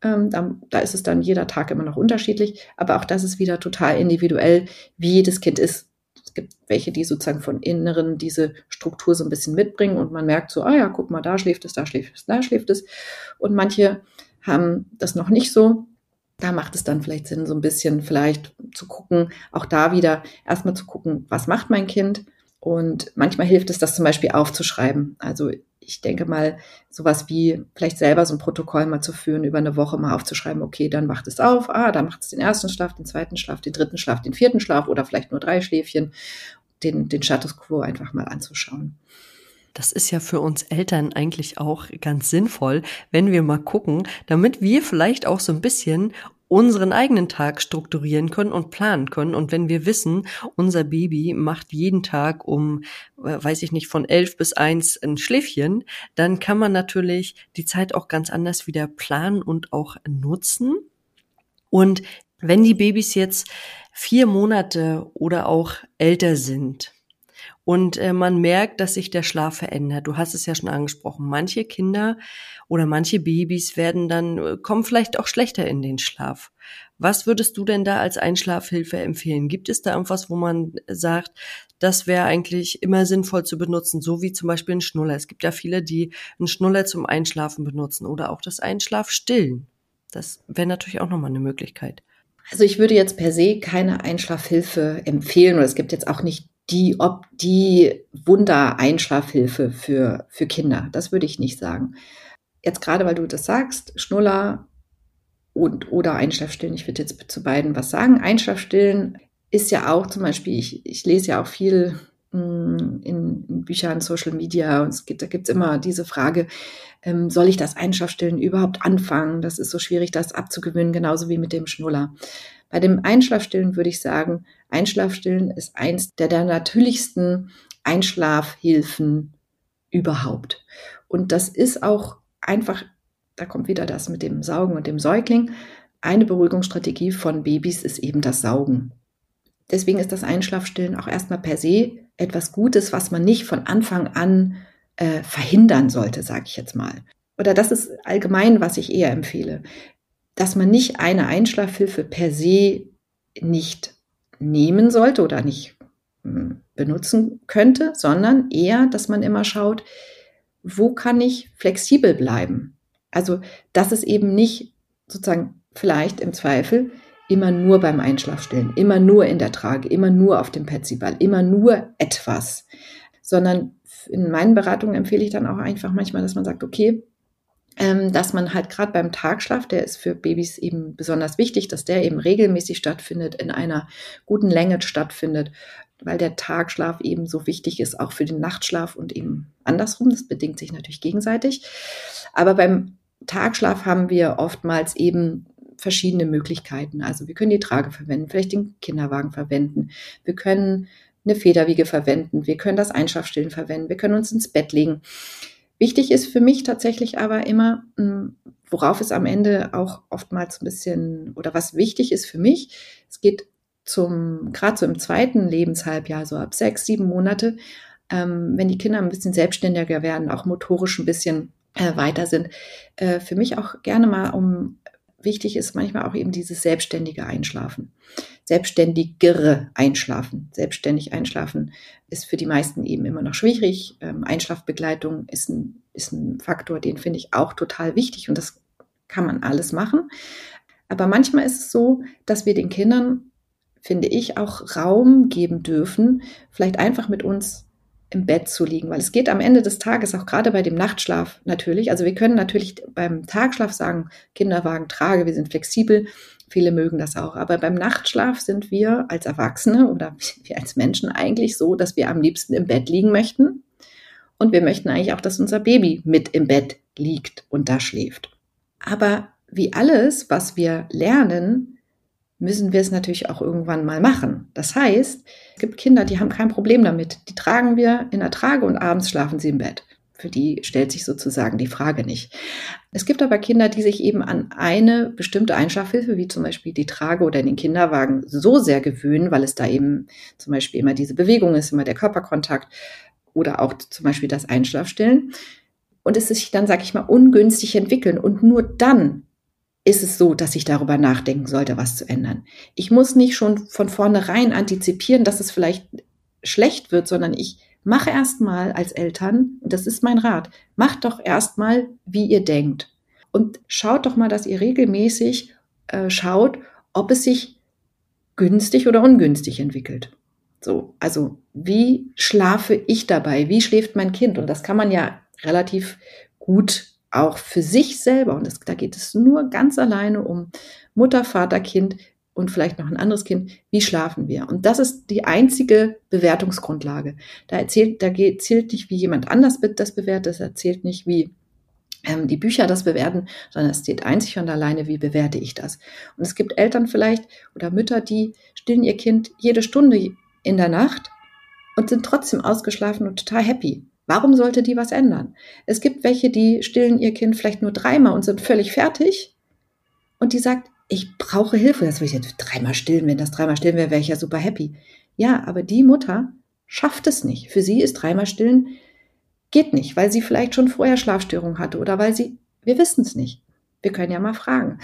Ähm, da, da ist es dann jeder Tag immer noch unterschiedlich, aber auch das ist wieder total individuell, wie jedes Kind ist es gibt welche, die sozusagen von Inneren diese Struktur so ein bisschen mitbringen und man merkt so, ah ja, guck mal, da schläft es, da schläft es, da schläft es. Und manche haben das noch nicht so. Da macht es dann vielleicht Sinn, so ein bisschen vielleicht zu gucken, auch da wieder erstmal zu gucken, was macht mein Kind? Und manchmal hilft es, das zum Beispiel aufzuschreiben. Also ich denke mal, sowas wie vielleicht selber so ein Protokoll mal zu führen, über eine Woche mal aufzuschreiben, okay, dann wacht es auf, ah, dann macht es den ersten Schlaf, den zweiten Schlaf, den dritten Schlaf, den vierten Schlaf oder vielleicht nur drei Schläfchen, den, den Status quo einfach mal anzuschauen. Das ist ja für uns Eltern eigentlich auch ganz sinnvoll, wenn wir mal gucken, damit wir vielleicht auch so ein bisschen unseren eigenen Tag strukturieren können und planen können. Und wenn wir wissen, unser Baby macht jeden Tag um, äh, weiß ich nicht, von elf bis eins ein Schläfchen, dann kann man natürlich die Zeit auch ganz anders wieder planen und auch nutzen. Und wenn die Babys jetzt vier Monate oder auch älter sind, und äh, man merkt, dass sich der Schlaf verändert. Du hast es ja schon angesprochen. Manche Kinder oder manche Babys werden dann, äh, kommen vielleicht auch schlechter in den Schlaf. Was würdest du denn da als Einschlafhilfe empfehlen? Gibt es da irgendwas, wo man sagt, das wäre eigentlich immer sinnvoll zu benutzen, so wie zum Beispiel ein Schnuller? Es gibt ja viele, die einen Schnuller zum Einschlafen benutzen oder auch das Einschlafstillen. Das wäre natürlich auch nochmal eine Möglichkeit. Also ich würde jetzt per se keine Einschlafhilfe empfehlen oder es gibt jetzt auch nicht die, ob die Wunder-Einschlafhilfe für, für Kinder. Das würde ich nicht sagen. Jetzt gerade, weil du das sagst, Schnuller und oder Einschlafstillen, ich würde jetzt zu beiden was sagen. Einschlafstillen ist ja auch zum Beispiel, ich, ich lese ja auch viel mm, in, in Büchern, Social Media und es gibt, da gibt es immer diese Frage, ähm, soll ich das Einschlafstillen überhaupt anfangen? Das ist so schwierig, das abzugewöhnen, genauso wie mit dem Schnuller. Bei dem Einschlafstillen würde ich sagen, Einschlafstillen ist eins der, der natürlichsten Einschlafhilfen überhaupt. Und das ist auch einfach, da kommt wieder das mit dem Saugen und dem Säugling. Eine Beruhigungsstrategie von Babys ist eben das Saugen. Deswegen ist das Einschlafstillen auch erstmal per se etwas Gutes, was man nicht von Anfang an äh, verhindern sollte, sage ich jetzt mal. oder das ist allgemein, was ich eher empfehle, dass man nicht eine Einschlafhilfe per se nicht nehmen sollte oder nicht hm, benutzen könnte, sondern eher, dass man immer schaut, wo kann ich flexibel bleiben? Also, dass es eben nicht sozusagen vielleicht im Zweifel immer nur beim Einschlafstillen, immer nur in der Trage, immer nur auf dem Petsyball, immer nur etwas, sondern in meinen Beratungen empfehle ich dann auch einfach manchmal, dass man sagt, okay, ähm, dass man halt gerade beim Tagschlaf, der ist für Babys eben besonders wichtig, dass der eben regelmäßig stattfindet, in einer guten Länge stattfindet, weil der Tagschlaf eben so wichtig ist, auch für den Nachtschlaf und eben andersrum. Das bedingt sich natürlich gegenseitig. Aber beim Tagschlaf haben wir oftmals eben verschiedene Möglichkeiten. Also wir können die Trage verwenden, vielleicht den Kinderwagen verwenden. Wir können eine Federwiege verwenden. Wir können das Einschlafstillen verwenden. Wir können uns ins Bett legen. Wichtig ist für mich tatsächlich aber immer, hm, worauf es am Ende auch oftmals ein bisschen oder was wichtig ist für mich. Es geht zum, gerade so im zweiten Lebenshalbjahr, so ab sechs, sieben Monate, ähm, wenn die Kinder ein bisschen selbstständiger werden, auch motorisch ein bisschen äh, weiter sind, äh, für mich auch gerne mal um wichtig ist manchmal auch eben dieses selbstständige Einschlafen. Selbstständigere Einschlafen. Selbstständig einschlafen ist für die meisten eben immer noch schwierig. Ähm, Einschlafbegleitung ist ein, ist ein Faktor, den finde ich auch total wichtig und das kann man alles machen. Aber manchmal ist es so, dass wir den Kindern, finde ich, auch Raum geben dürfen, vielleicht einfach mit uns im Bett zu liegen, weil es geht am Ende des Tages auch gerade bei dem Nachtschlaf natürlich. Also wir können natürlich beim Tagschlaf sagen, Kinderwagen trage, wir sind flexibel. Viele mögen das auch. Aber beim Nachtschlaf sind wir als Erwachsene oder (laughs) wir als Menschen eigentlich so, dass wir am liebsten im Bett liegen möchten. Und wir möchten eigentlich auch, dass unser Baby mit im Bett liegt und da schläft. Aber wie alles, was wir lernen, müssen wir es natürlich auch irgendwann mal machen. Das heißt, es gibt Kinder, die haben kein Problem damit. Die tragen wir in der Trage und abends schlafen sie im Bett. Für die stellt sich sozusagen die Frage nicht. Es gibt aber Kinder, die sich eben an eine bestimmte Einschlafhilfe, wie zum Beispiel die Trage oder den Kinderwagen, so sehr gewöhnen, weil es da eben zum Beispiel immer diese Bewegung ist, immer der Körperkontakt oder auch zum Beispiel das Einschlafstillen. Und es sich dann, sag ich mal, ungünstig entwickeln. Und nur dann ist es so, dass ich darüber nachdenken sollte, was zu ändern. Ich muss nicht schon von vornherein antizipieren, dass es vielleicht schlecht wird, sondern ich mache erstmal als Eltern, und das ist mein Rat, macht doch erstmal, wie ihr denkt. Und schaut doch mal, dass ihr regelmäßig äh, schaut, ob es sich günstig oder ungünstig entwickelt. So, also wie schlafe ich dabei? Wie schläft mein Kind? Und das kann man ja relativ gut auch für sich selber, und das, da geht es nur ganz alleine um Mutter, Vater, Kind und vielleicht noch ein anderes Kind, wie schlafen wir? Und das ist die einzige Bewertungsgrundlage. Da erzählt, da zählt nicht, wie jemand anders das bewertet, das erzählt nicht, wie ähm, die Bücher das bewerten, sondern es steht einzig und alleine, wie bewerte ich das. Und es gibt Eltern vielleicht oder Mütter, die stillen ihr Kind jede Stunde in der Nacht und sind trotzdem ausgeschlafen und total happy. Warum sollte die was ändern? Es gibt welche, die stillen ihr Kind vielleicht nur dreimal und sind völlig fertig. Und die sagt, ich brauche Hilfe. Das will ich jetzt dreimal stillen. Wenn das dreimal stillen wäre, wäre ich ja super happy. Ja, aber die Mutter schafft es nicht. Für sie ist dreimal stillen geht nicht, weil sie vielleicht schon vorher Schlafstörungen hatte oder weil sie, wir wissen es nicht. Wir können ja mal fragen.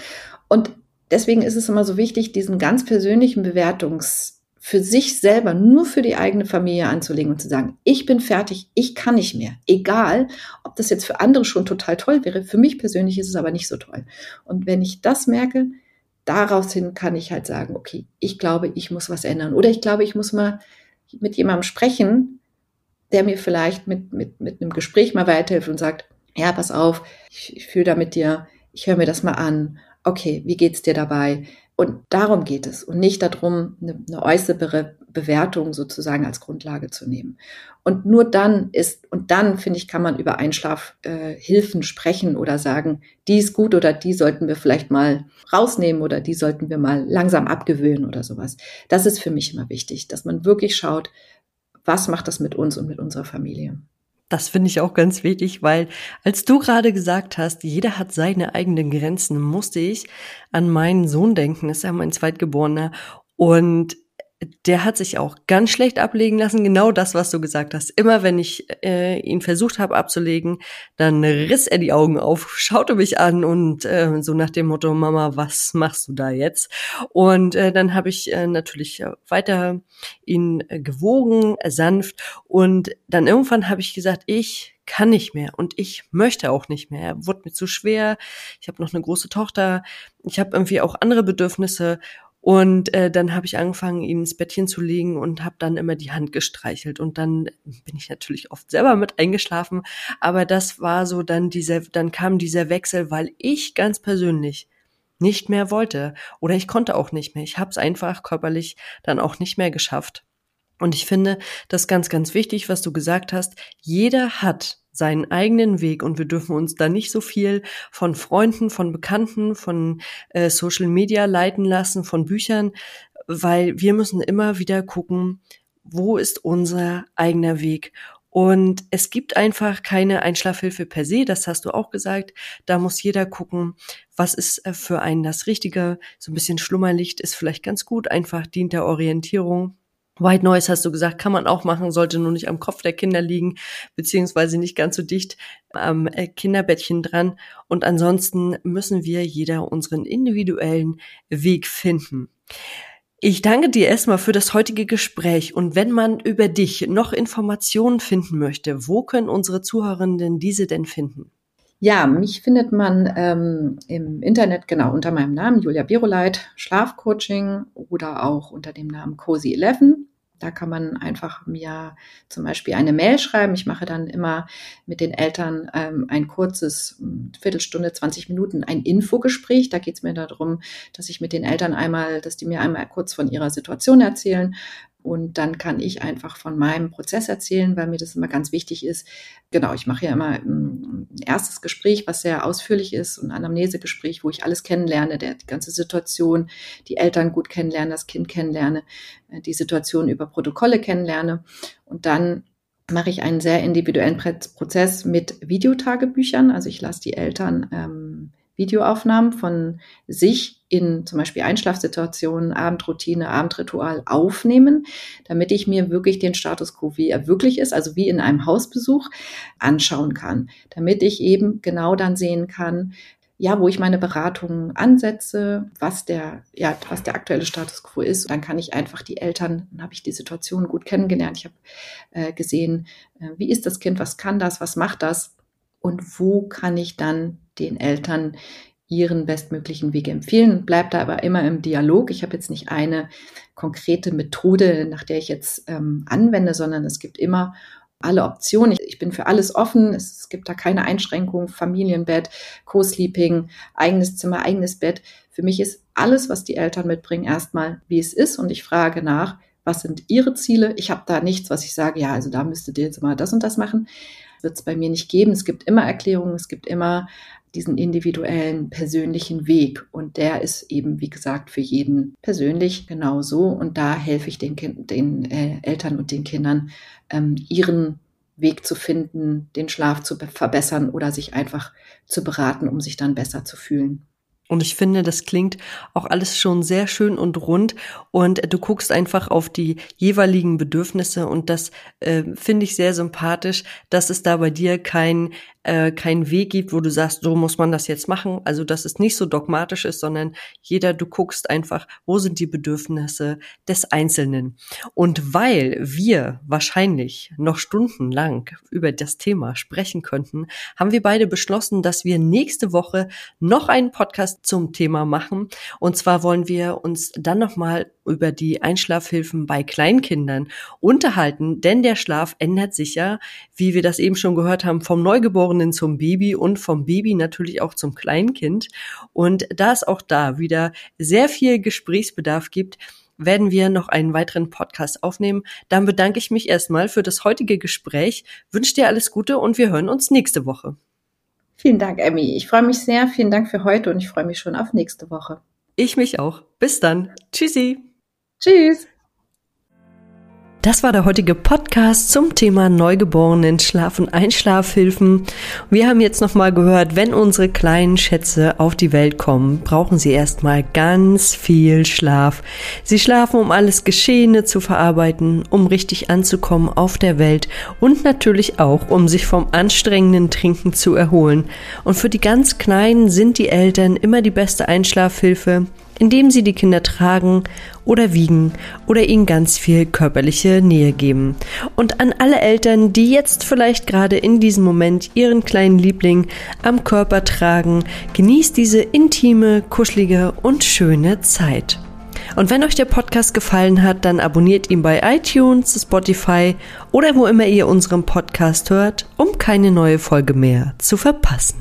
Und deswegen ist es immer so wichtig, diesen ganz persönlichen Bewertungs für sich selber, nur für die eigene Familie anzulegen und zu sagen, ich bin fertig, ich kann nicht mehr. Egal, ob das jetzt für andere schon total toll wäre. Für mich persönlich ist es aber nicht so toll. Und wenn ich das merke, daraus hin kann ich halt sagen, okay, ich glaube, ich muss was ändern. Oder ich glaube, ich muss mal mit jemandem sprechen, der mir vielleicht mit, mit, mit einem Gespräch mal weiterhilft und sagt, ja, pass auf, ich, ich fühle da mit dir, ich höre mir das mal an. Okay, wie geht's dir dabei? Und darum geht es und nicht darum, eine, eine äußere Bewertung sozusagen als Grundlage zu nehmen. Und nur dann ist, und dann finde ich, kann man über Einschlafhilfen äh, sprechen oder sagen, die ist gut oder die sollten wir vielleicht mal rausnehmen oder die sollten wir mal langsam abgewöhnen oder sowas. Das ist für mich immer wichtig, dass man wirklich schaut, was macht das mit uns und mit unserer Familie. Das finde ich auch ganz wichtig, weil als du gerade gesagt hast, jeder hat seine eigenen Grenzen, musste ich an meinen Sohn denken, ist ja mein Zweitgeborener. Und der hat sich auch ganz schlecht ablegen lassen. Genau das, was du gesagt hast. Immer wenn ich äh, ihn versucht habe abzulegen, dann riss er die Augen auf, schaute mich an und äh, so nach dem Motto, Mama, was machst du da jetzt? Und äh, dann habe ich äh, natürlich weiter ihn äh, gewogen, äh, sanft. Und dann irgendwann habe ich gesagt, ich kann nicht mehr und ich möchte auch nicht mehr. Er wurde mir zu schwer. Ich habe noch eine große Tochter. Ich habe irgendwie auch andere Bedürfnisse und äh, dann habe ich angefangen, ihn ins Bettchen zu legen und habe dann immer die Hand gestreichelt. Und dann bin ich natürlich oft selber mit eingeschlafen. Aber das war so dann dieser, dann kam dieser Wechsel, weil ich ganz persönlich nicht mehr wollte oder ich konnte auch nicht mehr. Ich habe es einfach körperlich dann auch nicht mehr geschafft. Und ich finde das ganz, ganz wichtig, was du gesagt hast. Jeder hat seinen eigenen Weg und wir dürfen uns da nicht so viel von Freunden, von Bekannten, von äh, Social Media leiten lassen, von Büchern, weil wir müssen immer wieder gucken, wo ist unser eigener Weg. Und es gibt einfach keine Einschlafhilfe per se, das hast du auch gesagt. Da muss jeder gucken, was ist äh, für einen das Richtige. So ein bisschen Schlummerlicht ist vielleicht ganz gut, einfach dient der Orientierung. White Noise hast du gesagt, kann man auch machen, sollte nur nicht am Kopf der Kinder liegen, beziehungsweise nicht ganz so dicht am äh, Kinderbettchen dran. Und ansonsten müssen wir jeder unseren individuellen Weg finden. Ich danke dir erstmal für das heutige Gespräch und wenn man über dich noch Informationen finden möchte, wo können unsere Zuhörenden diese denn finden? Ja, mich findet man ähm, im Internet genau unter meinem Namen Julia Biroleit, Schlafcoaching oder auch unter dem Namen Cozy 11. Da kann man einfach mir zum Beispiel eine Mail schreiben. Ich mache dann immer mit den Eltern ähm, ein kurzes hm, Viertelstunde, 20 Minuten ein Infogespräch. Da geht es mir darum, dass ich mit den Eltern einmal, dass die mir einmal kurz von ihrer Situation erzählen, und dann kann ich einfach von meinem Prozess erzählen, weil mir das immer ganz wichtig ist. Genau, ich mache ja immer ein erstes Gespräch, was sehr ausführlich ist, ein Anamnesegespräch, wo ich alles kennenlerne, der, die ganze Situation, die Eltern gut kennenlernen, das Kind kennenlerne, äh, die Situation über Protokolle kennenlerne. Und dann mache ich einen sehr individuellen Prozess mit Videotagebüchern. Also ich lasse die Eltern ähm, Videoaufnahmen von sich in zum Beispiel Einschlafsituationen, Abendroutine, Abendritual aufnehmen, damit ich mir wirklich den Status quo, wie er wirklich ist, also wie in einem Hausbesuch, anschauen kann, damit ich eben genau dann sehen kann, ja, wo ich meine Beratungen ansetze, was der, ja, was der aktuelle Status quo ist. dann kann ich einfach die Eltern, dann habe ich die Situation gut kennengelernt. Ich habe äh, gesehen, äh, wie ist das Kind, was kann das, was macht das und wo kann ich dann den Eltern ihren bestmöglichen Weg empfehlen. Bleibt da aber immer im Dialog. Ich habe jetzt nicht eine konkrete Methode, nach der ich jetzt ähm, anwende, sondern es gibt immer alle Optionen. Ich, ich bin für alles offen. Es, es gibt da keine Einschränkung. Familienbett, Co-Sleeping, eigenes Zimmer, eigenes Bett. Für mich ist alles, was die Eltern mitbringen, erstmal, wie es ist. Und ich frage nach, was sind ihre Ziele? Ich habe da nichts, was ich sage, ja, also da müsstet ihr jetzt mal das und das machen. Wird es bei mir nicht geben. Es gibt immer Erklärungen, es gibt immer diesen individuellen persönlichen Weg. Und der ist eben, wie gesagt, für jeden persönlich genauso. Und da helfe ich den, kind, den äh, Eltern und den Kindern, ähm, ihren Weg zu finden, den Schlaf zu verbessern oder sich einfach zu beraten, um sich dann besser zu fühlen. Und ich finde, das klingt auch alles schon sehr schön und rund. Und du guckst einfach auf die jeweiligen Bedürfnisse und das äh, finde ich sehr sympathisch, dass es da bei dir kein äh, keinen Weg gibt, wo du sagst, so muss man das jetzt machen. Also dass es nicht so dogmatisch ist, sondern jeder, du guckst einfach, wo sind die Bedürfnisse des Einzelnen. Und weil wir wahrscheinlich noch stundenlang über das Thema sprechen könnten, haben wir beide beschlossen, dass wir nächste Woche noch einen Podcast zum Thema machen. Und zwar wollen wir uns dann nochmal über die Einschlafhilfen bei Kleinkindern unterhalten, denn der Schlaf ändert sich ja, wie wir das eben schon gehört haben, vom Neugeborenen zum Baby und vom Baby natürlich auch zum Kleinkind. Und da es auch da wieder sehr viel Gesprächsbedarf gibt, werden wir noch einen weiteren Podcast aufnehmen. Dann bedanke ich mich erstmal für das heutige Gespräch, wünsche dir alles Gute und wir hören uns nächste Woche. Vielen Dank, Emmy. Ich freue mich sehr. Vielen Dank für heute und ich freue mich schon auf nächste Woche. Ich mich auch. Bis dann. Tschüssi. Tschüss. Das war der heutige Podcast zum Thema Neugeborenen Schlaf- und Einschlafhilfen. Wir haben jetzt nochmal gehört, wenn unsere kleinen Schätze auf die Welt kommen, brauchen sie erstmal ganz viel Schlaf. Sie schlafen, um alles Geschehene zu verarbeiten, um richtig anzukommen auf der Welt und natürlich auch, um sich vom anstrengenden Trinken zu erholen. Und für die ganz Kleinen sind die Eltern immer die beste Einschlafhilfe indem sie die Kinder tragen oder wiegen oder ihnen ganz viel körperliche Nähe geben. Und an alle Eltern, die jetzt vielleicht gerade in diesem Moment ihren kleinen Liebling am Körper tragen, genießt diese intime, kuschelige und schöne Zeit. Und wenn euch der Podcast gefallen hat, dann abonniert ihn bei iTunes, Spotify oder wo immer ihr unseren Podcast hört, um keine neue Folge mehr zu verpassen.